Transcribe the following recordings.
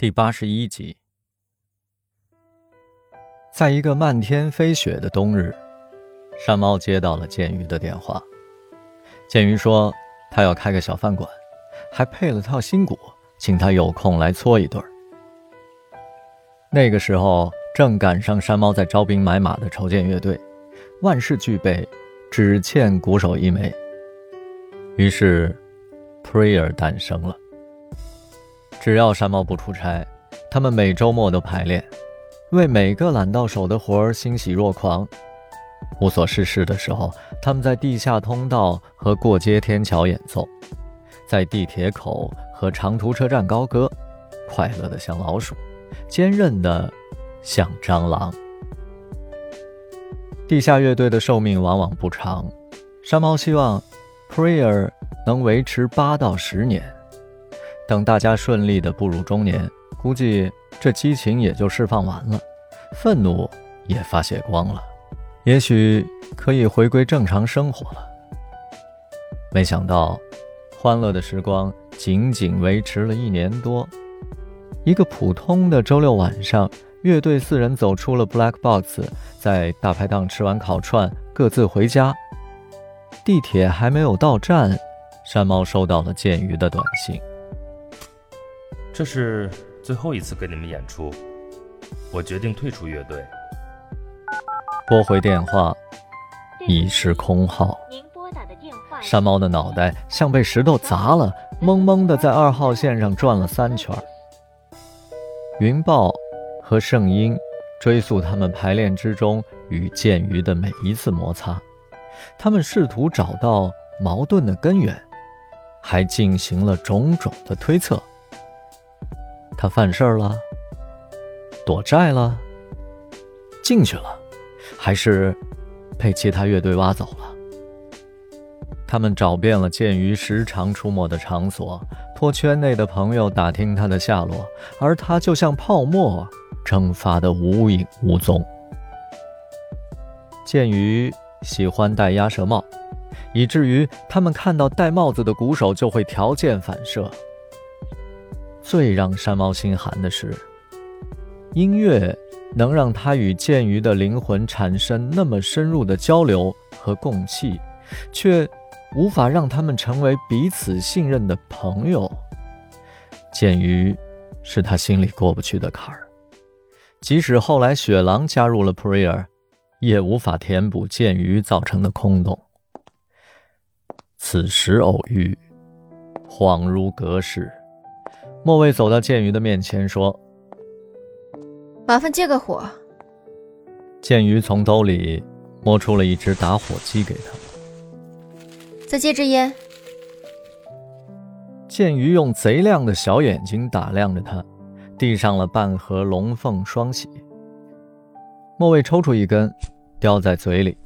第八十一集，在一个漫天飞雪的冬日，山猫接到了剑鱼的电话。剑鱼说他要开个小饭馆，还配了套新鼓，请他有空来搓一顿。那个时候正赶上山猫在招兵买马的筹建乐队，万事俱备，只欠鼓手一枚。于是，Prayer 诞生了。只要山猫不出差，他们每周末都排练，为每个揽到手的活儿欣喜若狂。无所事事的时候，他们在地下通道和过街天桥演奏，在地铁口和长途车站高歌，快乐的像老鼠，坚韧的像蟑螂。地下乐队的寿命往往不长，山猫希望 Prayer 能维持八到十年。等大家顺利的步入中年，估计这激情也就释放完了，愤怒也发泄光了，也许可以回归正常生活了。没想到，欢乐的时光仅仅维持了一年多。一个普通的周六晚上，乐队四人走出了 Black Box，在大排档吃完烤串，各自回家。地铁还没有到站，山猫收到了剑鱼的短信。这是最后一次跟你们演出，我决定退出乐队。拨回电话，已是空号。山猫的脑袋像被石头砸了，懵懵的在二号线上转了三圈。云豹和圣婴追溯他们排练之中与剑鱼的每一次摩擦，他们试图找到矛盾的根源，还进行了种种的推测。他犯事儿了，躲债了，进去了，还是被其他乐队挖走了？他们找遍了剑鱼时常出没的场所，托圈内的朋友打听他的下落，而他就像泡沫蒸发的无影无踪。剑鱼喜欢戴鸭舌帽，以至于他们看到戴帽子的鼓手就会条件反射。最让山猫心寒的是，音乐能让他与剑鱼的灵魂产生那么深入的交流和共气，却无法让他们成为彼此信任的朋友。剑鱼是他心里过不去的坎儿，即使后来雪狼加入了 Prayer，也无法填补剑鱼造成的空洞。此时偶遇，恍如隔世。莫卫走到剑鱼的面前，说：“麻烦借个火。”剑鱼从兜里摸出了一只打火机给他，再借支烟。剑鱼用贼亮的小眼睛打量着他，递上了半盒龙凤双喜。莫卫抽出一根，叼在嘴里。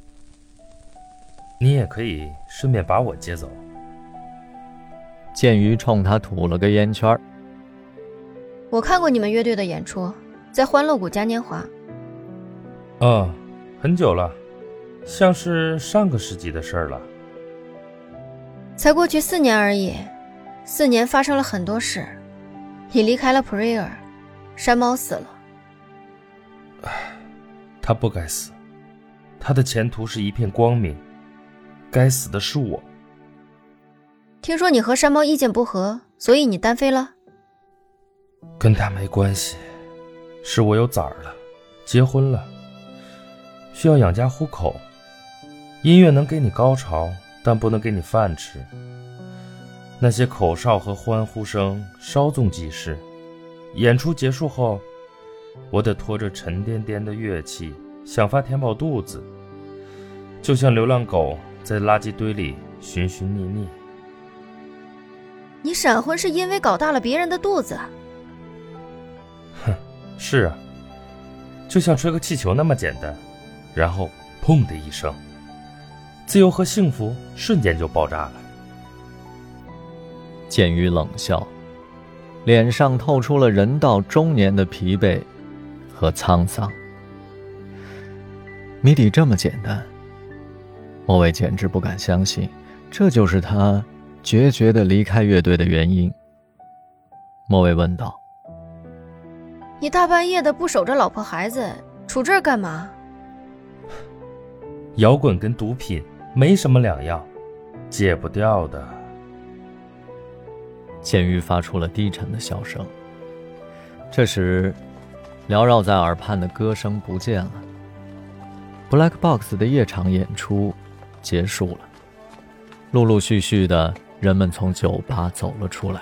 你也可以顺便把我接走。剑鱼冲他吐了个烟圈我看过你们乐队的演出，在欢乐谷嘉年华。嗯，很久了，像是上个世纪的事儿了。才过去四年而已，四年发生了很多事。你离开了 Prayer，山猫死了。唉，他不该死，他的前途是一片光明。该死的是我。听说你和山猫意见不合，所以你单飞了。跟他没关系，是我有崽儿了，结婚了，需要养家糊口。音乐能给你高潮，但不能给你饭吃。那些口哨和欢呼声稍纵即逝，演出结束后，我得拖着沉甸甸的乐器，想法填饱肚子，就像流浪狗在垃圾堆里寻寻觅觅。你闪婚是因为搞大了别人的肚子？是啊，就像吹个气球那么简单，然后砰的一声，自由和幸福瞬间就爆炸了。剑鱼冷笑，脸上透出了人到中年的疲惫和沧桑。谜底这么简单，莫伟简直不敢相信，这就是他决绝的离开乐队的原因。莫伟问道。你大半夜的不守着老婆孩子，杵这儿干嘛？摇滚跟毒品没什么两样，戒不掉的。简玉发出了低沉的笑声。这时，缭绕在耳畔的歌声不见了。Black Box 的夜场演出结束了，陆陆续续的人们从酒吧走了出来。